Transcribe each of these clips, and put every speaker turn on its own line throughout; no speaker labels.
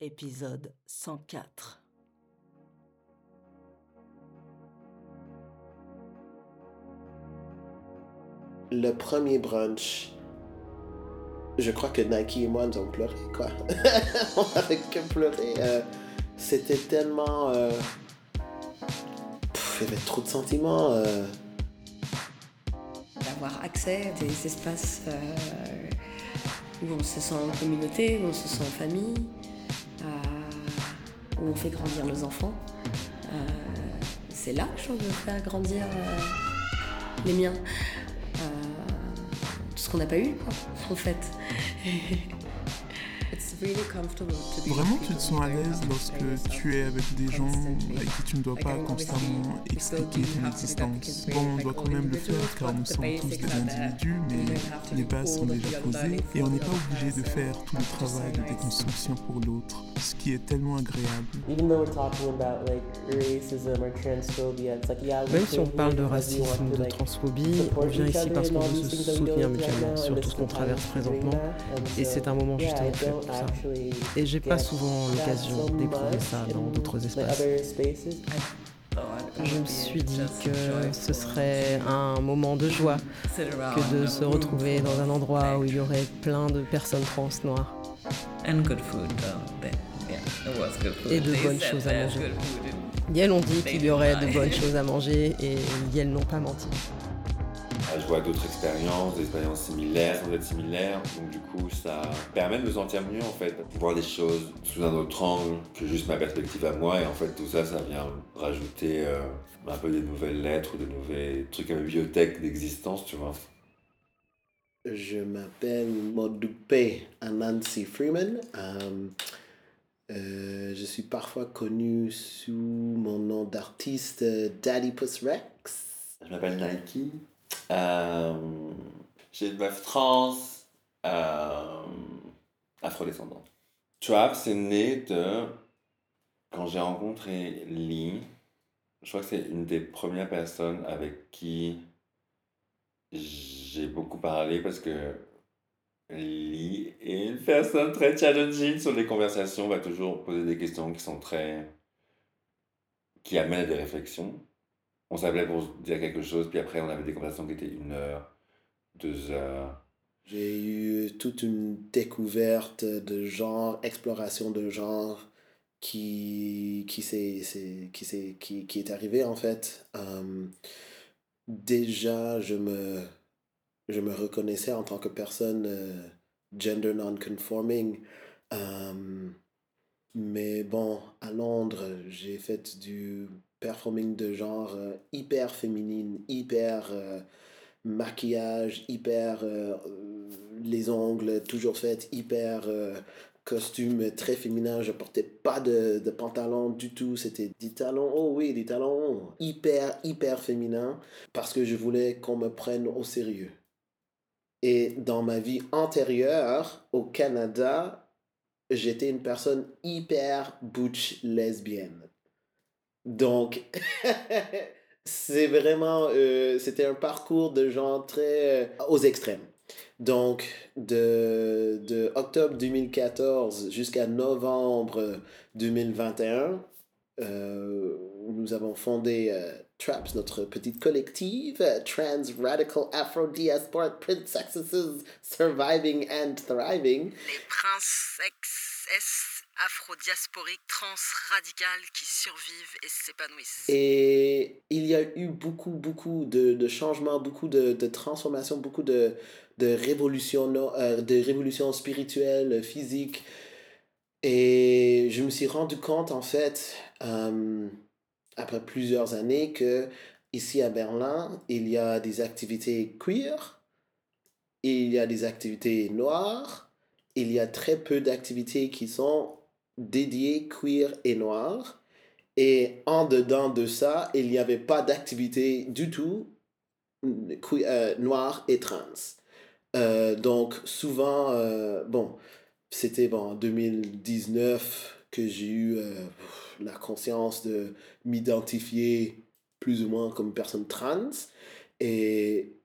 Épisode 104
Le premier brunch, je crois que Nike et moi nous avons pleuré, quoi. On avait que pleuré. euh, C'était tellement. euh, pff, Il y avait trop de sentiments. euh,
d'avoir accès à des espaces euh, où on se sent en communauté, où on se sent en famille, euh, où on fait grandir nos enfants. Euh, c'est là que je veux faire grandir euh, les miens. Euh, tout ce qu'on n'a pas eu, en fait.
Vraiment, tu te sens à l'aise lorsque tu es avec des gens avec qui tu ne dois pas constamment expliquer ton existence. Bon, on doit quand même le faire car nous sommes tous des individus, mais les bases sont déjà posées et on n'est pas obligé de faire tout le travail de déconstruction pour l'autre, ce qui est tellement agréable.
even though we're talking about like racism or transphobia, it's like yeah. we
Même si on parle
here
de
because we want
racisme ou
to,
de transphobie, on
support
vient
each
ici
other
parce qu'on veut se soutenir mutuellement sur tout ce qu'on traverse présentement. Et c'est un moment justement fait pour ça. Et j'ai pas souvent l'occasion d'éprouver ça dans
in,
d'autres espaces.
other spaces.
Je me suis dit que ce serait un moment de joie que de se retrouver dans un endroit où il y aurait plein de personnes trans noires. Et de bonnes choses à manger. Yel ont dit qu'il y aurait de bonnes choses à manger et Yel n'ont pas menti.
Je vois d'autres expériences, des expériences similaires, sans être similaires. Donc du coup, ça permet de me sentir mieux en fait, voir les choses sous un autre angle que juste ma perspective à moi. Et en fait, tout ça, ça vient rajouter euh, un peu des nouvelles lettres ou des nouveaux trucs à ma bibliothèque d'existence, tu vois.
Je m'appelle Modupe Anansi Freeman. Euh, euh, je suis parfois connu sous mon nom d'artiste Daddy Puss Rex.
Je m'appelle Nike. Euh, J'ai une meuf trans euh, afrodescendante. Trap, c'est né de quand j'ai rencontré Lee. Je crois que c'est une des premières personnes avec qui j'ai beaucoup parlé parce que Lee est une personne très challenging sur les conversations, va toujours poser des questions qui sont très. qui amènent à des réflexions. On s'appelait pour dire quelque chose, puis après on avait des conversations qui étaient une heure, deux heures.
J'ai eu toute une découverte de genre, exploration de genre qui, qui, s'est- s'est- qui, qui, qui est arrivée en fait. Euh, déjà, je me, je me reconnaissais en tant que personne euh, gender non-conforming. Euh, mais bon, à Londres, j'ai fait du performing de genre euh, hyper féminine, hyper euh, maquillage, hyper euh, les ongles toujours faits, hyper costume très féminin. Je portais pas de, de pantalon du tout. C'était des talons, oh oui, des talons hyper, hyper féminins parce que je voulais qu'on me prenne au sérieux. Et dans ma vie antérieure au Canada, j'étais une personne hyper butch lesbienne. Donc, c'est vraiment, euh, c'était un parcours de gens très euh, aux extrêmes. Donc, de, de octobre 2014 jusqu'à novembre 2021, euh, nous avons fondé euh, TRAPS, notre petite collective, Trans Radical Afro Diasporic Princesses Surviving and Thriving.
Les princesses afro-diasporiques trans-radicales qui survivent et s'épanouissent.
Et il y a eu beaucoup, beaucoup de, changements, beaucoup de, transformations, beaucoup de, révolutions, euh, de révolutions spirituelles, physiques. Et je me suis rendu compte, en fait, euh, après plusieurs années, que ici à Berlin, il y a des activités queer, il y a des activités noires, il y a très peu d'activités qui sont dédiées queer et noires. Et en dedans de ça, il n'y avait pas d'activité du tout que- euh, noire et trans. Euh, donc souvent, euh, bon, c'était bon, en 2019 que j'ai eu euh, la conscience de m'identifier plus ou moins comme personne trans. Et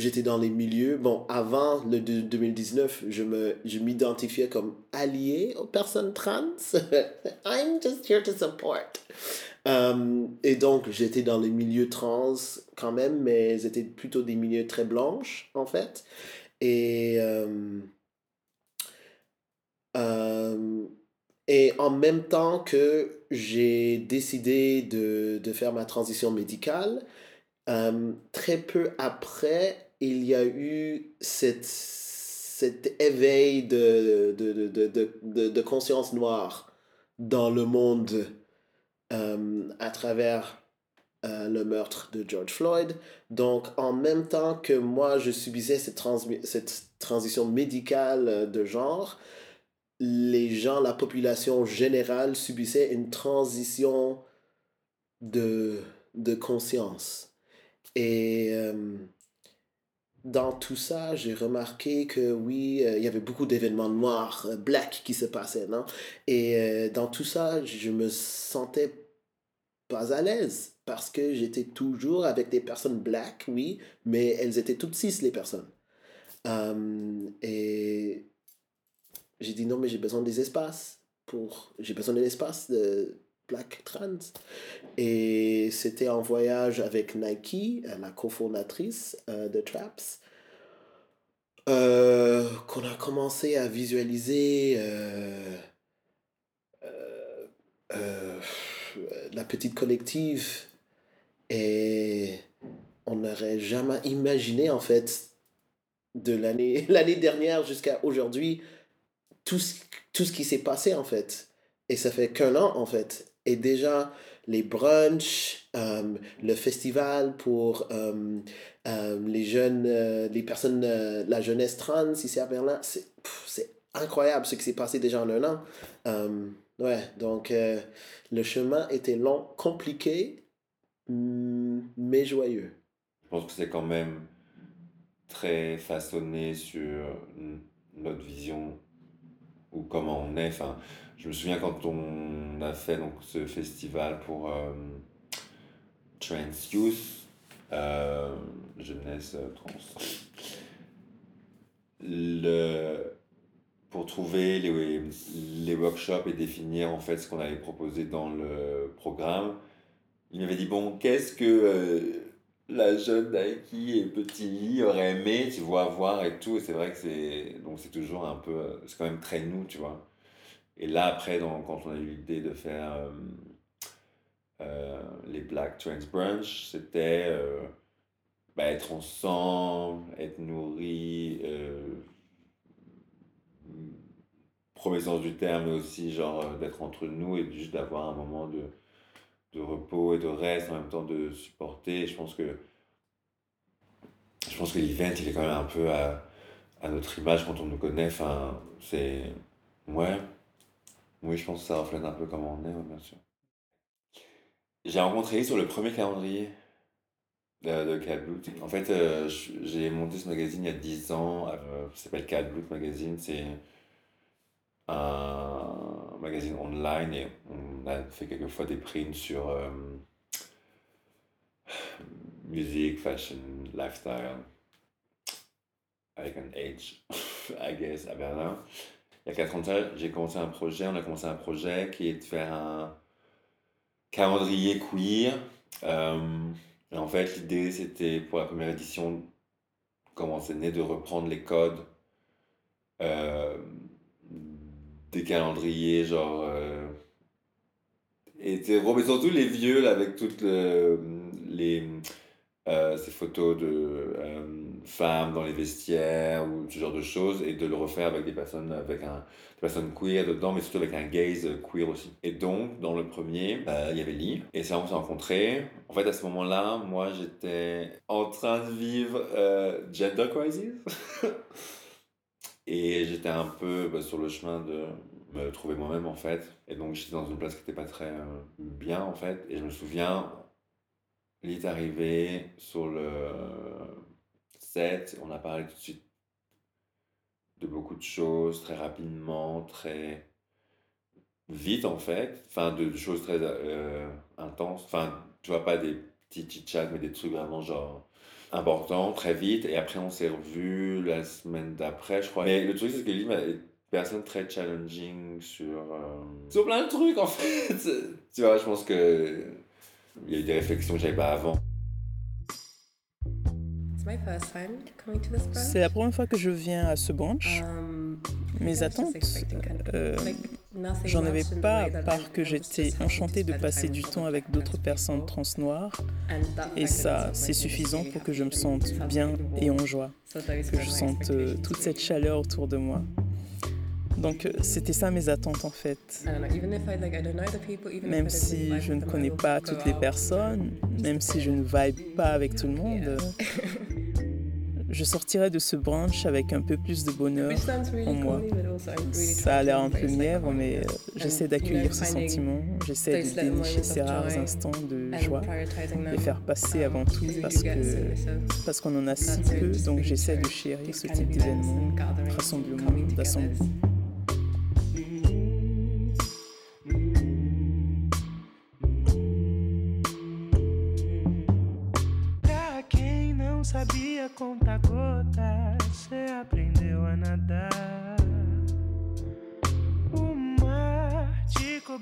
j'étais dans les milieux. Bon, avant le 2019, je me je m'identifiais comme allié aux personnes trans. I'm just here to support. Euh, et donc, j'étais dans les milieux trans quand même, mais c'était plutôt des milieux très blanches, en fait. Et, euh, euh, et en même temps que j'ai décidé de, de, faire ma transition médicale, très peu après, il y a eu cet éveil de, de, de, de conscience noire dans le monde euh, à travers euh, le meurtre de George Floyd. Donc, en même temps que moi, je subissais cette, cette transition médicale euh, de genre, les gens, la population générale subissait une transition de, de conscience. Et dans tout ça, j'ai remarqué que oui, il y avait beaucoup d'événements noirs, black qui se passaient, non? Et dans tout ça, je me sentais pas à l'aise parce que j'étais toujours avec des personnes black, oui, mais elles étaient toutes six, les personnes. Hum, et j'ai dit non, mais j'ai besoin des espaces pour. J'ai besoin d'un espace de black trans. Et c'était en voyage avec Nike, la cofondatrice euh, de Traps, euh, qu'on a commencé à visualiser. Euh, la petite collective et on n'aurait jamais imaginé en fait de l'année l'année dernière jusqu'à aujourd'hui tout tout ce qui s'est passé en fait et ça fait qu'un an en fait et déjà les brunchs euh, le festival pour euh, euh, les jeunes les personnes la jeunesse trans ici à Berlin c'est incroyable ce qui s'est passé déjà en un an Ouais, donc le chemin était long, compliqué, mais joyeux.
Je pense que c'est quand même très façonné sur notre vision ou comment on est. Enfin, je me souviens quand on a fait donc, ce festival pour euh, Trans Youth, euh, jeunesse trans. Le, pour trouver les, les workshops et définir en fait ce qu'on allait proposer dans le programme. Il m'avait dit bon, qu'est-ce que euh, la jeune Nike et Petit Lit auraient aimé, tu vois, voir et tout. Et c'est vrai que c'est donc c'est toujours un peu, c'est quand même très nous, tu vois. Et là après, quand on a eu l'idée de faire euh, euh, les Black Trans Brunch, c'était bah, être ensemble, être nourri premier sens du terme, mais aussi genre euh, d'être entre nous et juste d'avoir un moment de, de repos et de reste, en même temps de supporter. Je pense que je pense que l'event, il est quand même un peu à, notre image quand on nous connaît. C'est. Ouais. Oui, je pense que ça reflète un peu comment on est, bien sûr. J'ai rencontré sur le premier calendrier de, de En fait, euh, j'ai monté ce magazine il y a 10 ans. Euh, ça s'appelle Cat Magazine. C'est un magazine online et on a fait quelquefois des prints sur euh, musique, fashion, lifestyle, avec un H, I guess, à Berlin. Il y a 4 ans, j'ai commencé un projet, on a commencé un projet qui est de faire un calendrier queer. Euh, et en fait, l'idée, c'était pour la première édition, comment c'est né, de reprendre les codes euh, des calendriers, genre. Euh, et surtout les vieux, avec toutes les. Euh, ces photos de femmes dans les vestiaires ou ce genre de choses et de le refaire avec des personnes avec un des personnes queer dedans mais surtout avec un gaze queer aussi et donc dans le premier il y avait Lee et c'est là on s'est rencontrés en fait à ce moment là moi j'étais en train de vivre gender crisis Et j'étais un peu bah, sur le chemin de me trouver moi-même en fait. Et donc j'étais dans une place qui n'était pas très euh, bien en fait. Et je me souviens, il est arrivé sur le on a parlé tout de suite de beaucoup de choses, très rapidement, très vite en fait. Enfin, de, choses très euh, intenses. Enfin, tu vois, pas des petits chit-chats, mais des trucs vraiment genre important très vite et après on s'est revu la semaine d'après, je crois. Mais le truc, c'est que m'a une personne très challenging sur, euh, sur plein de trucs en fait. tu vois, je pense que il y a eu des réflexions que j'avais pas avant.
C'est la première fois que je viens à ce brunch. Mes attentes, euh, j'en avais pas, à part que j'étais enchantée de passer du temps avec d'autres personnes trans noires. Et ça, c'est suffisant pour que je me sente bien et en joie, que je sente euh, toute cette chaleur autour de moi. Donc euh, c'était ça mes attentes en fait. Même si je ne connais pas toutes les personnes, même si je ne vibe pas avec tout le monde, je sortirai de ce brunch avec un peu plus de bonheur en moi. Ça a l'air un peu mièvre, mais euh, j'essaie d'accueillir ce sentiment, j'essaie de dénicher ces rares instants de joie, les faire passer avant tout parce que parce qu'on en a si peu, donc j'essaie de chérir ce type d'événement, rassemblement, d'assemblée.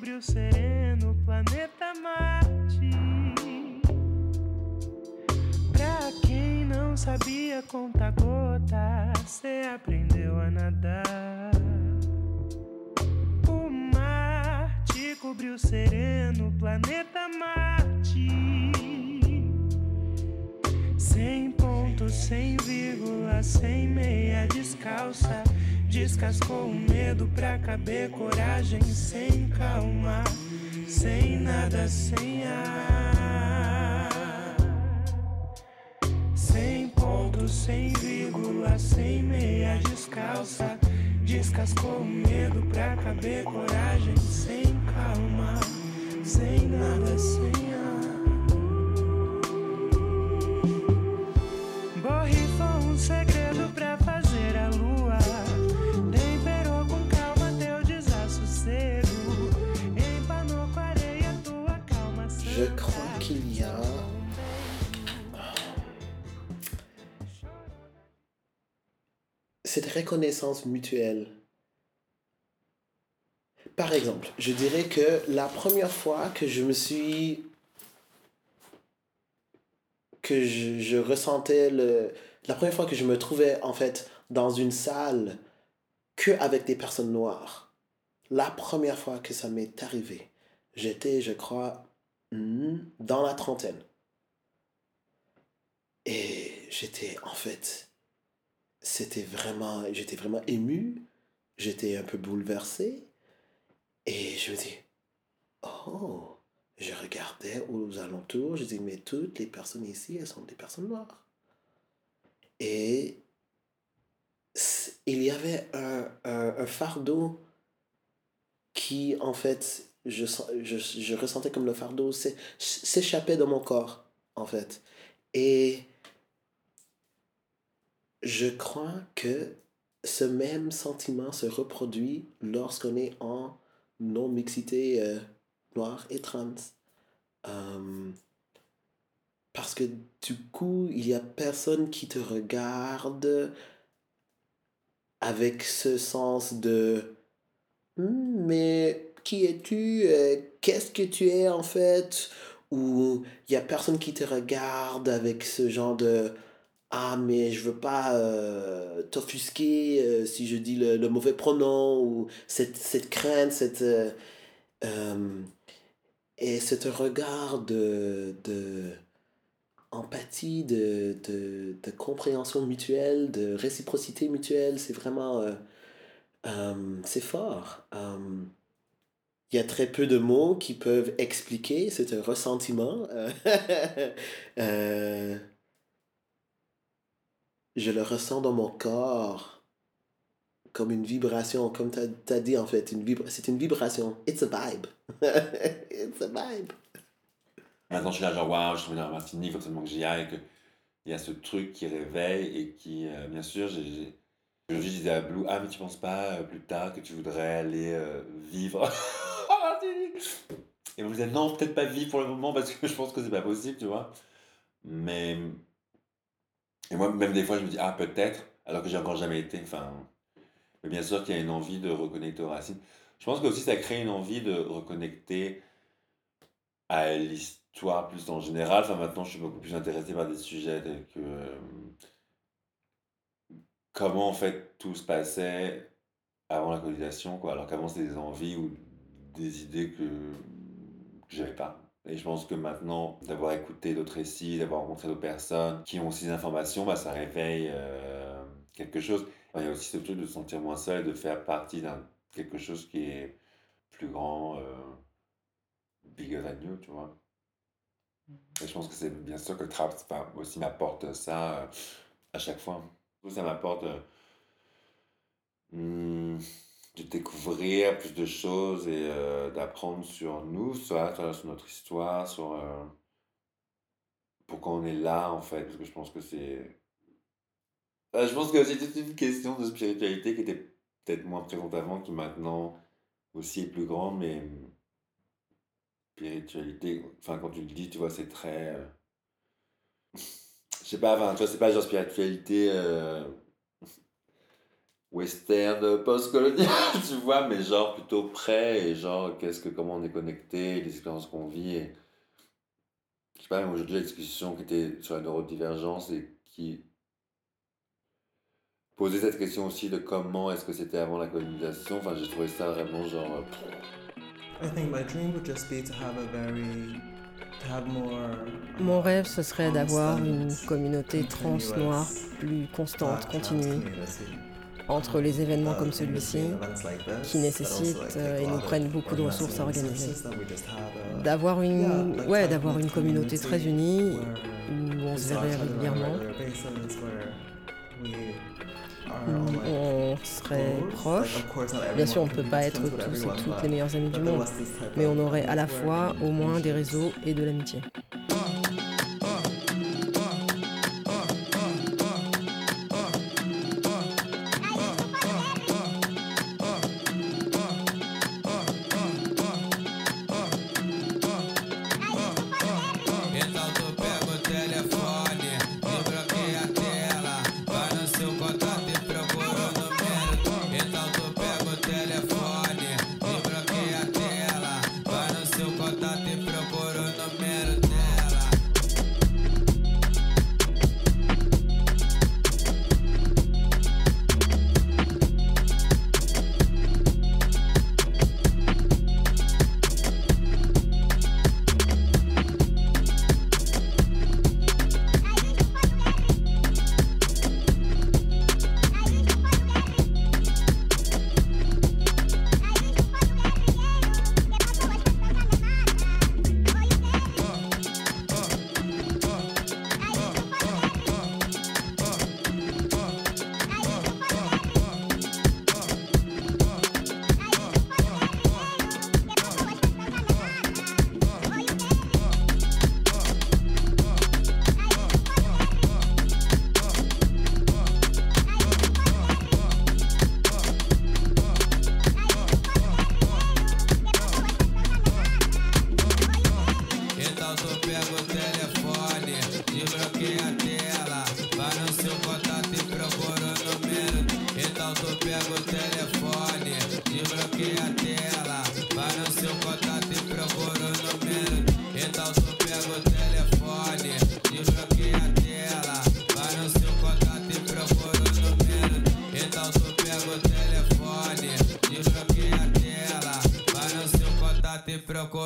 Cobriu sereno, planeta Marte. Pra quem não sabia contar gotas, cê aprendeu a nadar. O mar te cobriu sereno, planeta Marte. Sem sem vírgula, sem meia descalça. Descascou o medo pra caber coragem, sem calma, sem nada, sem ar. Sem ponto, sem vírgula, sem meia descalça. Descascou o medo pra caber coragem, sem calma, sem nada, sem ar.
Cette reconnaissance mutuelle. Par exemple, je dirais que la première fois que je me suis que je, ressentais le, la première fois que je me trouvais en fait dans une salle que avec des personnes noires, la première fois que ça m'est arrivé, j'étais, je crois, hmm, dans la trentaine. Et j'étais en fait, c'était vraiment, j'étais vraiment ému, j'étais un peu bouleversé. Et je me dis, oh, je regardais aux alentours, je dis, mais toutes les personnes ici, elles sont des personnes noires. Et il y avait un, un, fardeau qui, en fait, je, je, je ressentais comme le fardeau s'échappait de mon corps, en fait. Et je crois que ce même sentiment se reproduit lorsqu'on est en non-mixité euh, noire et trans. Euh, parce que du coup, il y a personne qui te regarde avec ce sens de hmm, mais qui es-tu? Euh, Qu'est-ce que tu es en fait? Ou il y a personne qui te regarde avec ce genre de ah mais je veux pas euh, t'offusquer euh, si je dis le, mauvais pronom ou cette, cette crainte cette et ce regard de, de empathie, de, de, de, compréhension mutuelle, de réciprocité mutuelle. C'est vraiment... Euh, euh, c'est fort. Euh, il y a très peu de mots qui peuvent expliquer ce ressentiment. je le ressens dans mon corps comme une vibration, comme tu as, dit en fait, c'est une vibration. It's a vibe. It's a vibe.
Maintenant, je suis là, genre, waouh, je suis venu à Martinique, absolument que j'y aille. Il y a ce truc qui réveille et qui, euh, bien sûr, j'ai. Je disais à Blue, ah, mais tu penses pas euh, plus tard que tu voudrais aller euh, vivre en Martinique Et vous me dites, non, peut-être pas vivre pour le moment parce que je pense que c'est pas possible, tu vois. Mais Et moi, même des fois, je me dis, ah, peut-être, alors que j'ai encore jamais été. Enfin, mais bien sûr qu'il y a une envie de reconnecter aux racines. Je pense que aussi ça crée une envie de reconnecter à l'histoire plus en général. Enfin, maintenant, je suis beaucoup plus intéressé par des sujets que euh, comment en fait tout se passait avant la colonisation, quoi. Alors qu'avant, c'était des envies ou des idées que, que j'avais pas. Et je pense que maintenant, d'avoir écouté d'autres récits, d'avoir rencontré d'autres personnes qui ont aussi des informations, bah, ça réveille euh, quelque chose. Il y a aussi ce truc de se sentir moins seul, de faire partie d'un quelque chose qui est plus grand, euh, bigger than you, tu vois. Et je pense que c'est bien sûr que Trap aussi m'apporte ça euh, à chaque fois. Ça m'apporte hmm, de découvrir plus de choses et euh, d'apprendre sur nous, sur, sur notre histoire, sur euh, pourquoi on est là en fait, parce que je pense que c'est... je pense que c'est toute une question de spiritualité qui était peut-être moins présente avant, qui maintenant aussi est plus grande, mais spiritualité, enfin quand tu le dis, tu vois, c'est très... Euh, je sais pas, enfin, tu vois, c'est pas genre spiritualité western, post-colonial, tu vois, mais genre plutôt près et genre qu'est-ce que, comment on est connecté, les expériences qu'on vit. Et... Je sais pas, moi j'ai déjà discussion qui était sur la neurodivergence et qui posait cette question aussi de comment est-ce que c'était avant la colonisation. Enfin, j'ai trouvé ça vraiment genre. I think my dream would just be to have a
very mon rêve, ce serait d'avoir une communauté trans noire plus constante, continue, entre les événements comme celui-ci, qui nécessitent euh, et nous prennent beaucoup de ressources à organiser. D'avoir une, ouais, d'avoir une communauté très unie, où on se verrait régulièrement, où on serait proches. Bien sûr, on ne peut pas être tous et toutes les meilleurs amis du monde, mais on aurait à la fois au moins des réseaux et de l'amitié.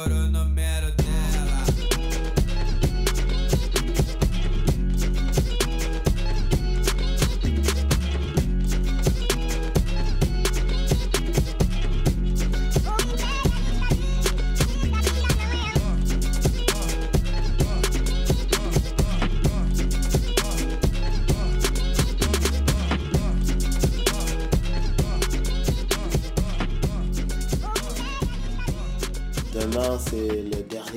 Corona, mero 10.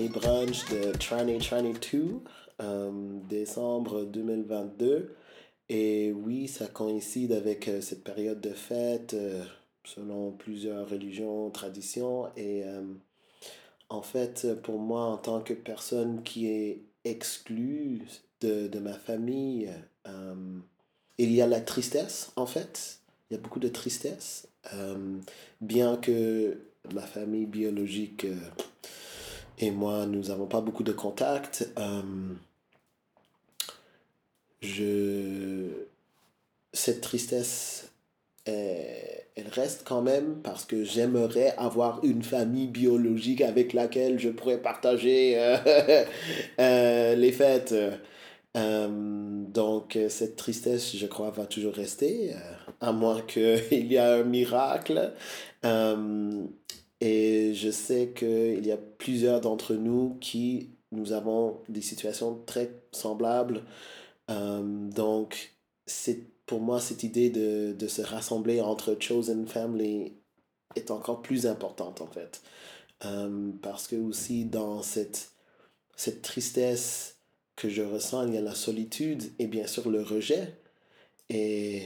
Trini 22, euh, décembre 2022. Et oui, ça coïncide avec euh, cette période de fête euh, selon plusieurs religions, traditions. Et en fait, pour moi, en tant que personne qui est exclue de, de ma famille il y a la tristesse, en fait. Il y a beaucoup de tristesse. bien que ma famille biologique et moi, nous n'avons pas beaucoup de contacts. je... Cette tristesse elle reste quand même parce que j'aimerais avoir une famille biologique avec laquelle je pourrais partager euh, euh, les fêtes. Euh, donc cette tristesse, je crois, va toujours rester, à moins qu'il y ait un miracle. Et je sais qu'il y a plusieurs d'entre nous qui, nous avons des situations très semblables. donc c'est pour moi, cette idée de, de, se rassembler entre Chosen Family est encore plus importante, en fait. Euh, parce que aussi, dans cette, cette tristesse que je ressens, il y a la solitude et bien sûr le rejet. Et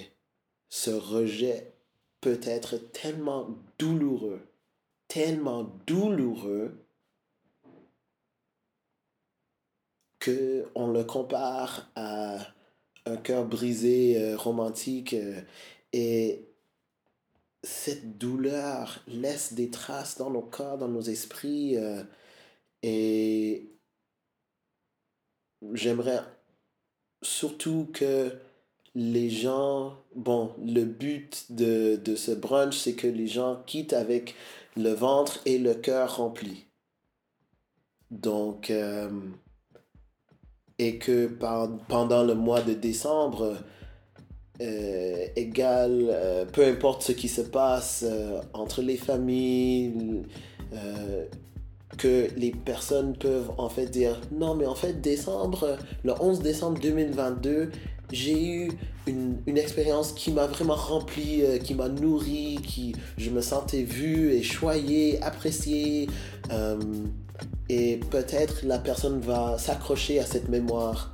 ce rejet peut être tellement douloureux, tellement douloureux, que on le compare à un cœur brisé, euh, romantique. Euh, et cette douleur laisse des traces dans nos corps, dans nos esprits. Euh, et j'aimerais surtout que les gens, bon, le but de, de ce brunch, c'est que les gens quittent avec le ventre et le cœur rempli. Donc, et que pendant le mois de décembre, euh, égal, euh, peu importe ce qui se passe euh, entre les familles, que les personnes peuvent en fait dire non mais en fait décembre, le 11 décembre 2022, j'ai eu une, expérience qui m'a vraiment rempli, qui m'a nourri, qui je me sentais vu et choyé, apprécié. Et peut-être la personne va s'accrocher à cette mémoire.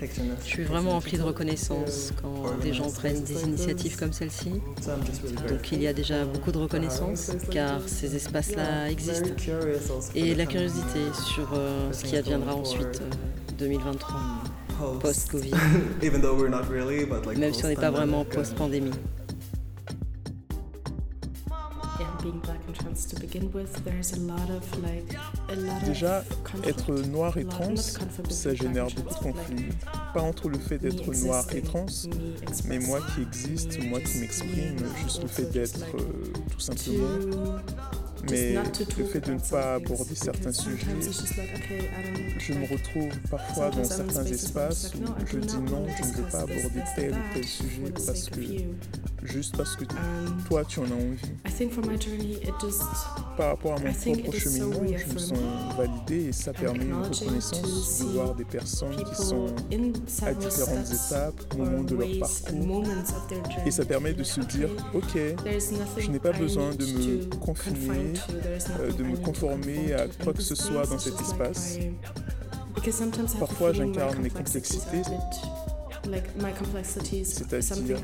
Je suis vraiment rempli de reconnaissance quand des gens prennent des initiatives comme celle-ci. Donc il y a déjà beaucoup de reconnaissance car ces espaces-là existent. Et la curiosité sur euh, ce qui adviendra ensuite, 2023. Euh, post-Covid. Même si on n'est pas vraiment post-pandémie.
Déjà, être noir et trans, ça génère beaucoup de conflits. Pas entre le fait d'être noir et trans, mais moi qui existe, moi qui m'exprime, juste le fait d'être euh, tout simplement mais le fait de ne pas aborder certains sujets, je me retrouve parfois dans certains espaces où je dis non, je ne veux pas aborder tel ou tel sujet parce que juste parce que toi tu en as envie. Par rapport à mon propre cheminement, je me sens validé et ça permet une reconnaissance de voir des personnes qui sont à différentes étapes au moment de leur parcours. Et ça permet de se dire, ok, je n'ai pas besoin de me confiner, euh, de me conformer à quoi que ce soit dans cet espace. Parfois j'incarne mes complexités c'est-à-dire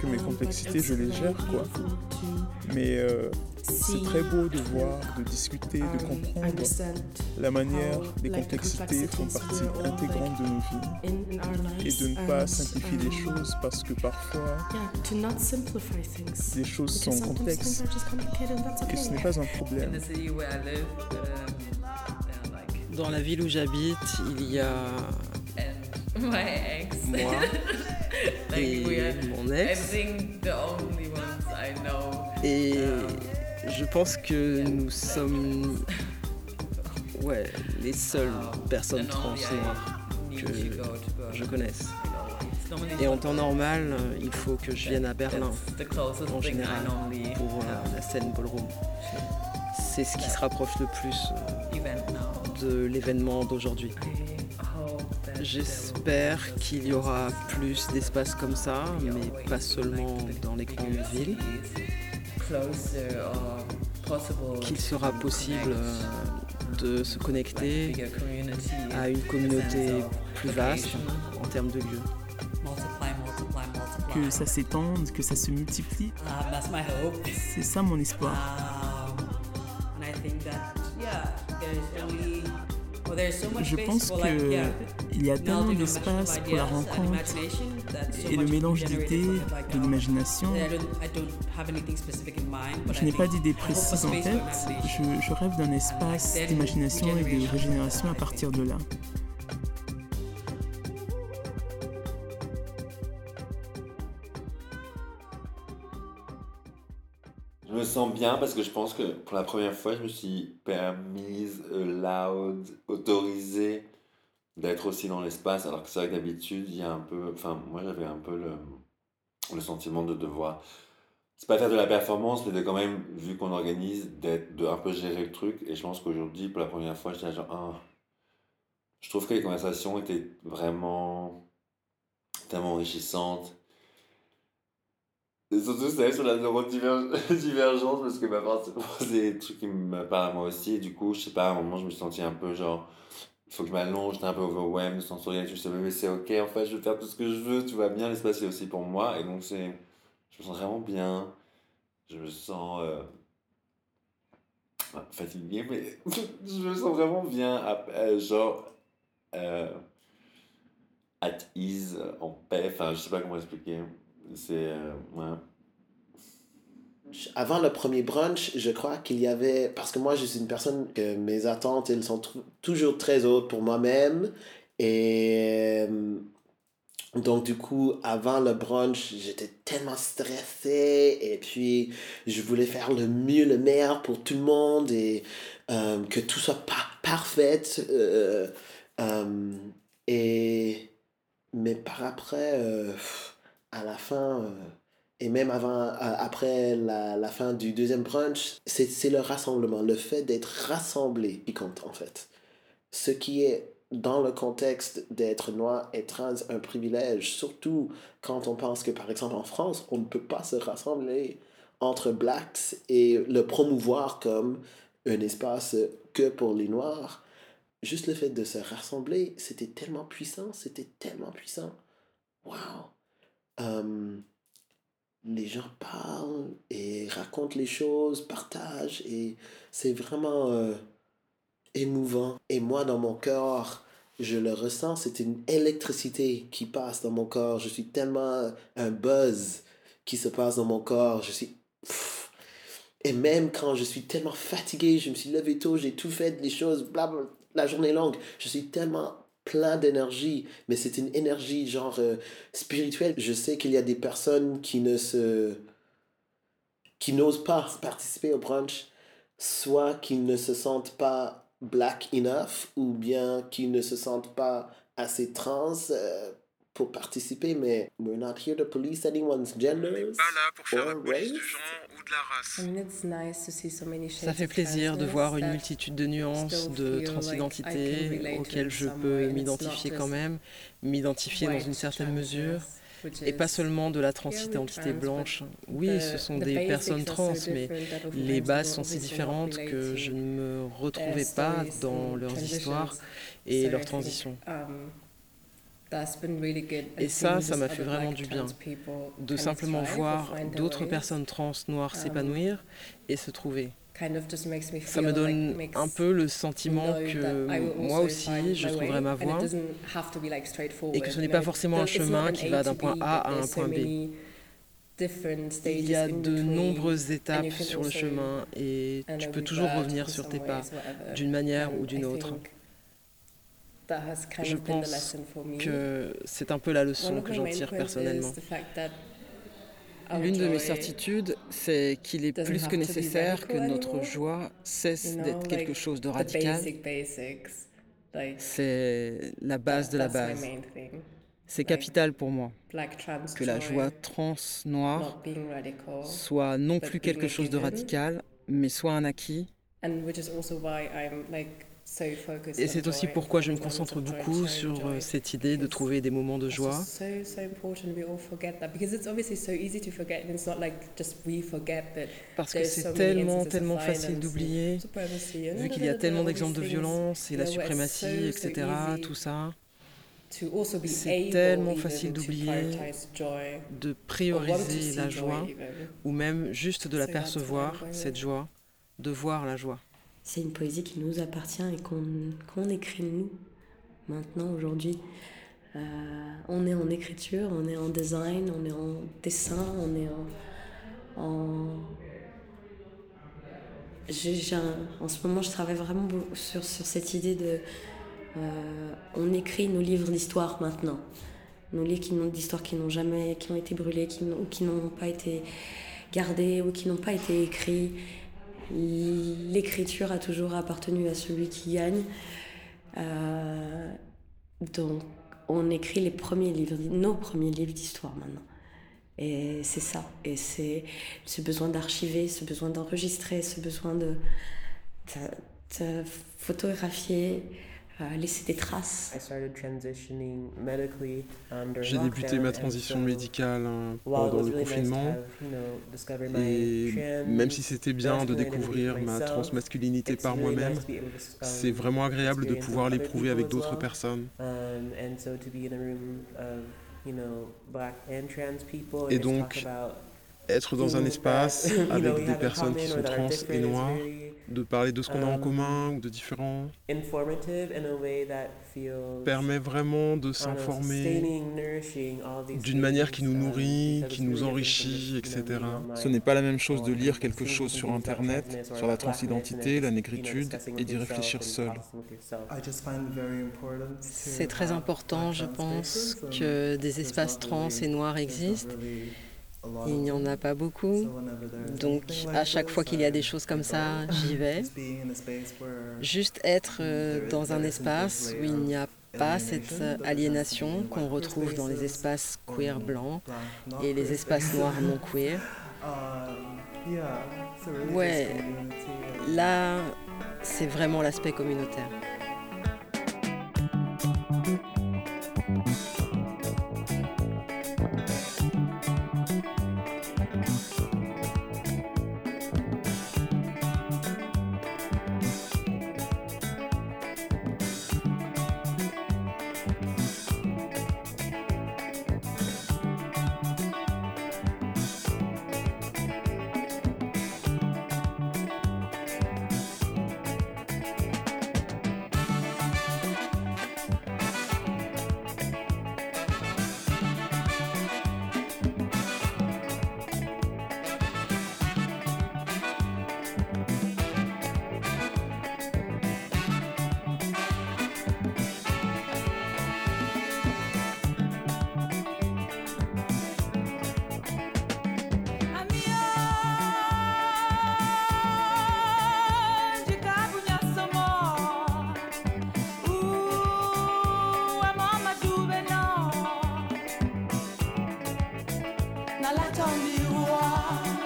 que mes complexités, je les gère, quoi. Mais euh, c'est très beau de voir, de discuter, de comprendre la manière les complexités font partie intégrante de nos vies et de ne pas simplifier les choses parce que parfois les choses sont complexes et ce n'est pas un problème.
Dans la ville où j'habite, il y a moi et mon ex. Et je pense que nous sommes ouais, les seules personnes trans noires que je connaisse. Et en temps normal, il faut que je vienne à Berlin, en général, pour euh, la scène ballroom. C'est ce qui se rapproche le plus euh, de l'événement d'aujourd'hui. J'espère qu'il y aura plus d'espaces comme ça, mais pas seulement dans les grandes villes. Qu'il sera possible euh, de se connecter à une communauté plus vaste en termes de lieux.
Que ça s'étende, que ça se multiplie. C'est ça mon espoir. Je pense qu'il y a tellement d'espace pour la rencontre et le mélange d'idées, de l'imagination. Je n'ai pas d'idée précise en tête, je, je rêve d'un espace d'imagination et de régénération à partir de là.
Je me sens bien parce que je pense que pour la première fois, je me suis permise, loud, autorisé d'être aussi dans l'espace. Alors que c'est vrai que d'habitude, il y a un peu. Enfin, moi, j'avais un peu le, le sentiment de devoir. C'est pas faire de la performance, mais de quand même, vu qu'on organise, d'être, de un peu gérer le truc. Et je pense qu'aujourd'hui, pour la première fois, j'étais genre. Ah, je trouve que les conversations étaient vraiment tellement enrichissantes et surtout, c'est sur la neurodivergence, parce que bah, c'est des trucs qui me parlent à moi aussi. Et du coup, je sais pas, à un moment, je me suis senti un peu genre, faut que je m'allonge, j'étais un peu overwhelmed, sensoriel. Je dit, mais c'est ok, en fait, je vais faire tout ce que je veux, tout va bien, l'espace est aussi pour moi. Et donc, c'est, je me sens vraiment bien. Je me sens euh, fatigué, mais je me sens vraiment bien, euh, genre, euh, at ease, en paix. Enfin, je sais pas comment expliquer. C'est. Euh,
Avant le premier brunch, je crois qu'il y avait. Parce que moi, je suis une personne que mes attentes, elles sont toujours très hautes pour moi-même. Et. Euh, donc, du coup, avant le brunch, j'étais tellement stressé. Et puis, je voulais faire le mieux, le meilleur pour tout le monde. Et euh, que tout soit pas parfait. et. Mais par après à la fin, euh, et même avant, après la, fin du deuxième brunch, c'est le rassemblement, le fait d'être rassemblé qui compte en fait. Ce qui est dans le contexte d'être noir et trans un privilège, surtout quand on pense que par exemple en France, on ne peut pas se rassembler entre blacks et le promouvoir comme un espace que pour les noirs. Juste le fait de se rassembler, c'était tellement puissant, c'était tellement puissant. Waouh! Les gens parlent et racontent les choses, partagent et c'est vraiment euh, émouvant. Et moi, dans mon corps, je le ressens, c'est une électricité qui passe dans mon corps. Je suis tellement un buzz qui se passe dans mon corps. Je suis... Et même quand je suis tellement fatigué, je me suis levé tôt, j'ai tout fait, les choses, bla, la journée longue, je suis tellement plein d'énergie, mais c'est une énergie genre euh, spirituelle. Je sais qu'il y a des personnes qui ne se qui n'osent pas participer au brunch, soit qu'ils ne se sentent pas black enough ou bien qu'ils ne se sentent pas assez trans euh, pour participer, mais we're not here to police anyone's gender.
pas là pour faire la police du genre ou de la race.
Ça fait plaisir de voir une multitude de nuances de transidentité auxquelles je peux m'identifier quand même, m'identifier dans une certaine mesure. Et pas seulement de la transidentité blanche. Oui, ce sont des personnes trans, mais les bases sont si différentes que je ne me retrouvais pas dans leurs histoires et leurs transitions. Et ça, ça m'a fait vraiment du bien, de simplement voir d'autres personnes trans noires um, s'épanouir et se trouver. Ça me donne un peu le sentiment que moi aussi, je trouverai ma voie et que ce n'est pas forcément un chemin qui va d'un point A à un point B. Il y a de nombreuses étapes sur le chemin et tu peux toujours revenir sur tes pas d'une manière ou d'une autre. Je pense que c'est un peu la leçon que j'en tire personnellement. L'une de mes certitudes, c'est qu'il est plus que nécessaire que notre joie cesse d'être quelque chose de radical. C'est la base de la base. C'est capital pour moi que la joie trans noire soit non plus quelque chose de radical, mais soit un acquis et c'est aussi pourquoi je me concentre beaucoup sur euh, cette idée de trouver des moments de joie. Parce que c'est tellement, tellement facile d'oublier, vu qu'il y a tellement d'exemples de violence et la suprématie, etc., tout ça. C'est tellement facile d'oublier, de prioriser la joie, ou même juste de la percevoir, cette joie, de voir la joie.
C'est une poésie qui nous appartient et qu'on écrit nous, maintenant, aujourd'hui. Euh, on est en écriture, on est en design, on est en dessin, on est en... en... en ce moment, je travaille vraiment sur, sur cette idée de... Euh, on écrit nos livres d'histoire maintenant. Nos livres d'histoire qui n'ont jamais, qui ont été brûlés, qui ou qui n'ont pas été gardés ou qui n'ont pas été écrits. L'écriture a toujours appartenu à celui qui gagne. Euh, donc, on écrit les premiers livres, nos premiers livres d'histoire maintenant. Et c'est ça. Et c'est ce besoin d'archiver, ce besoin d'enregistrer, ce besoin de, de photographier, laisser des traces.
J'ai débuté ma transition médicale hein, pendant le confinement et même si c'était bien de découvrir ma transmasculinité par moi-même, c'est vraiment agréable de pouvoir l'éprouver avec d'autres personnes. Et donc, être dans un espace avec des personnes qui sont trans et noires, de parler de ce qu'on a en commun ou de différents, permet vraiment de s'informer d'une manière qui nous nourrit, qui nous enrichit, etc. Ce n'est pas la même chose de lire quelque chose sur Internet, sur la transidentité, la négritude, et d'y réfléchir seul.
C'est très important, je pense, que des espaces trans et noirs existent il n'y en a pas beaucoup. Donc à chaque fois qu'il y a des choses comme ça, j'y vais. Juste être euh, dans un espace où il n'y a pas cette aliénation qu'on retrouve dans les espaces queer blancs et les espaces noirs non queer. Ouais, là, c'est vraiment l'aspect communautaire.
Peut-être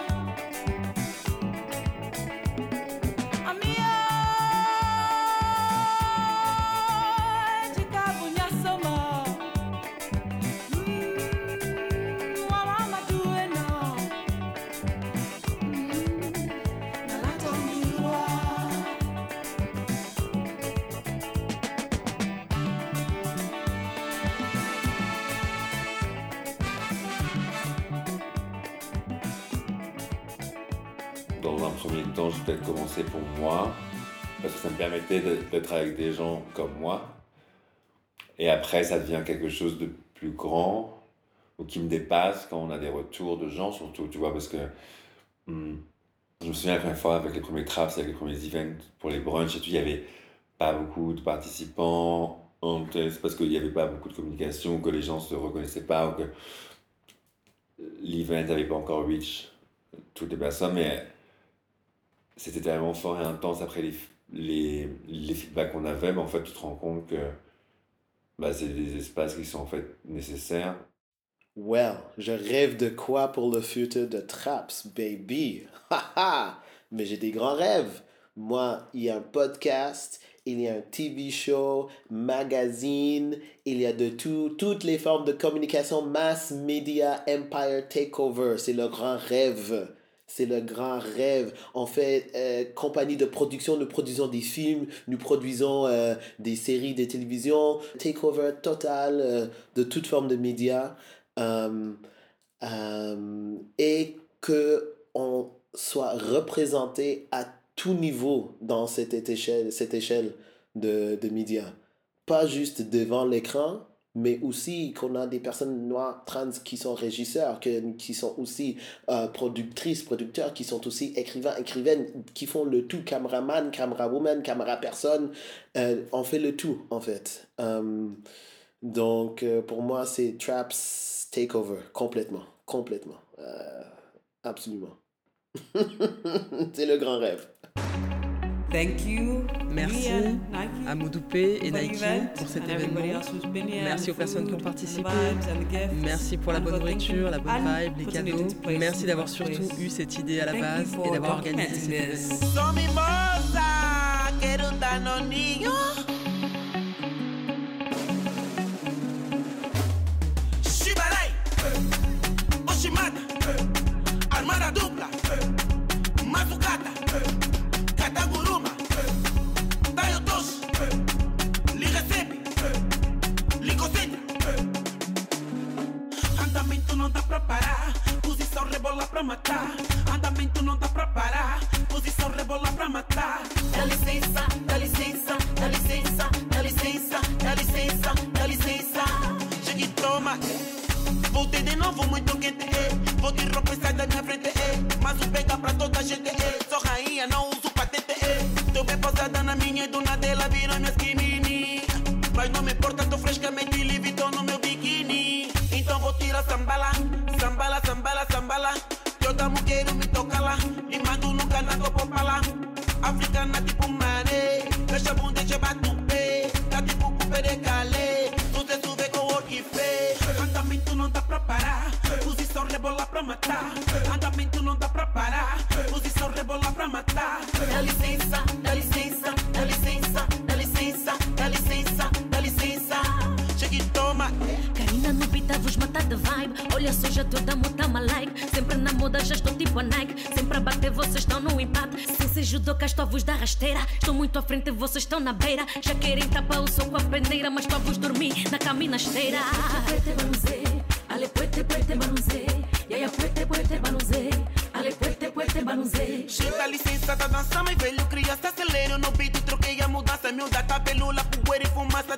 commencer pour moi, parce que ça me permettait d'être avec des gens comme moi. Et après, ça devient quelque chose de plus grand, ou qui me dépasse quand on a des retours de gens, surtout, tu vois, parce que hmm, je me souviens la première fois avec les premiers traps, avec les premiers events pour les brunchs, et tout, il n'y avait pas beaucoup de participants, c'est parce qu'il n'y avait pas beaucoup de communication, que les gens ne se reconnaissaient pas, ou que l'event n'avait pas encore reach toutes les personnes, mais c'était tellement fort et intense après les, les, les feedbacks qu'on avait, mais en fait, tu te rends compte que bah, c'est des espaces qui sont en fait nécessaires.
Well, je rêve de quoi pour le futur de Traps, baby? Mais j'ai des grands rêves. Moi, il y a un podcast, il y a un TV show, magazine, il y a de tout, toutes les formes de communication, mass media, empire takeover. C'est le grand rêve. C'est le grand rêve. On fait euh, compagnie de production, nous produisons des films, nous produisons euh, des séries de télévision, takeover total euh, de toute forme de médias. et que on soit représenté à tout niveau dans cette échelle, cette échelle de, de médias. Pas juste devant l'écran, mais aussi qu'on a des personnes noires trans qui sont régisseurs, qui sont aussi euh, productrices, producteurs, qui sont aussi écrivains, écrivaines, qui font le tout, cameraman, camerawoman, camera personne, euh, on fait le tout en fait. Euh, donc pour moi c'est Traps Takeover, complètement, complètement, absolument. c'est le grand rêve.
Thank you. Merci à Modoupé et Nike pour cet événement. Merci aux personnes qui ont participé. Merci pour la bonne nourriture, la bonne vibe, les cadeaux. Merci d'avoir surtout eu cette idée à la base et d'avoir organisé cet événement. Matar Dá licença, dá licença, dá licença Dá licença, dá licença, dá licença Chega e toma Karina no beat a vos matar de vibe Olha só já toda muta like Sempre na moda já estou tipo a Nike Sempre a bater vocês estão no empate Sem ser judoca estou vos da rasteira Estou muito à frente vocês estão na beira Já querem tapar o sol com a peneira Mas estou vos dormir na caminha esteira ale puete puete banuzé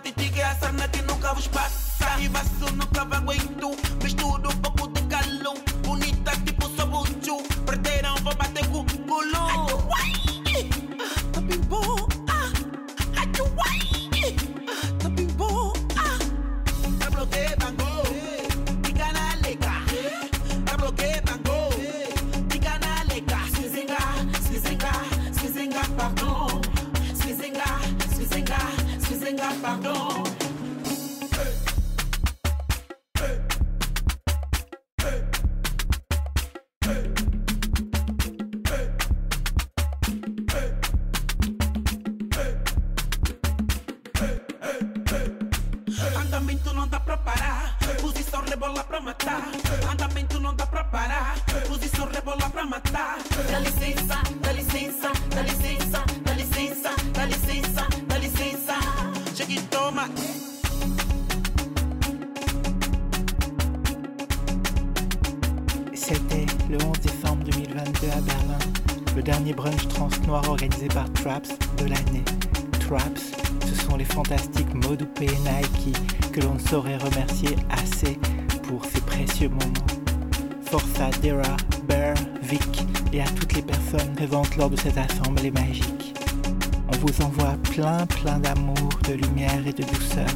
fumaça Titigue a sarna que nunca vos passa. E vaso
C'était le 11 décembre 2022 à Berlin, le dernier brunch trans noir organisé par Traps de l'année. Traps, les fantastiques Modupe et Nike que l'on ne saurait remercier assez pour ces précieux moments. Force à Dera, Bear, Vic et à toutes les personnes présentes lors de cette assemblée magique. On vous envoie plein plein d'amour, de lumière et de douceur.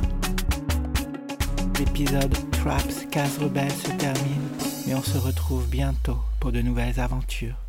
L'épisode Traps Case Rebelle se termine, mais on se retrouve bientôt pour de nouvelles aventures.